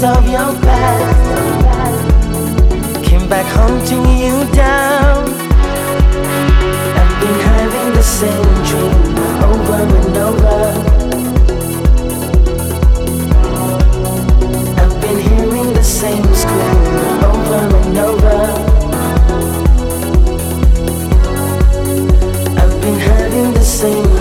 ghost of your past came back hunting you down. I've been having the same dream over and over. I've been hearing the same scream over and over. I've been having the same.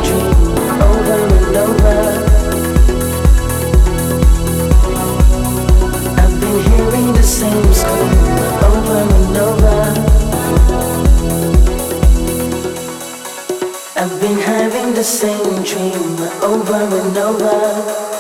same school over and over. I've been having the same dream over and over.